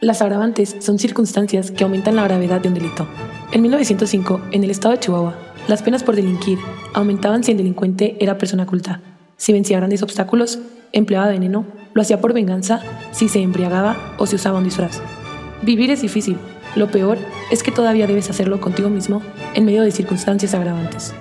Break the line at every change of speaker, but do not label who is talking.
Las agravantes son circunstancias que aumentan la gravedad de un delito. En 1905, en el estado de Chihuahua, las penas por delinquir aumentaban si el delincuente era persona culta, si vencía grandes obstáculos, empleaba veneno, lo hacía por venganza, si se embriagaba o si usaba un disfraz. Vivir es difícil. Lo peor es que todavía debes hacerlo contigo mismo en medio de circunstancias agravantes.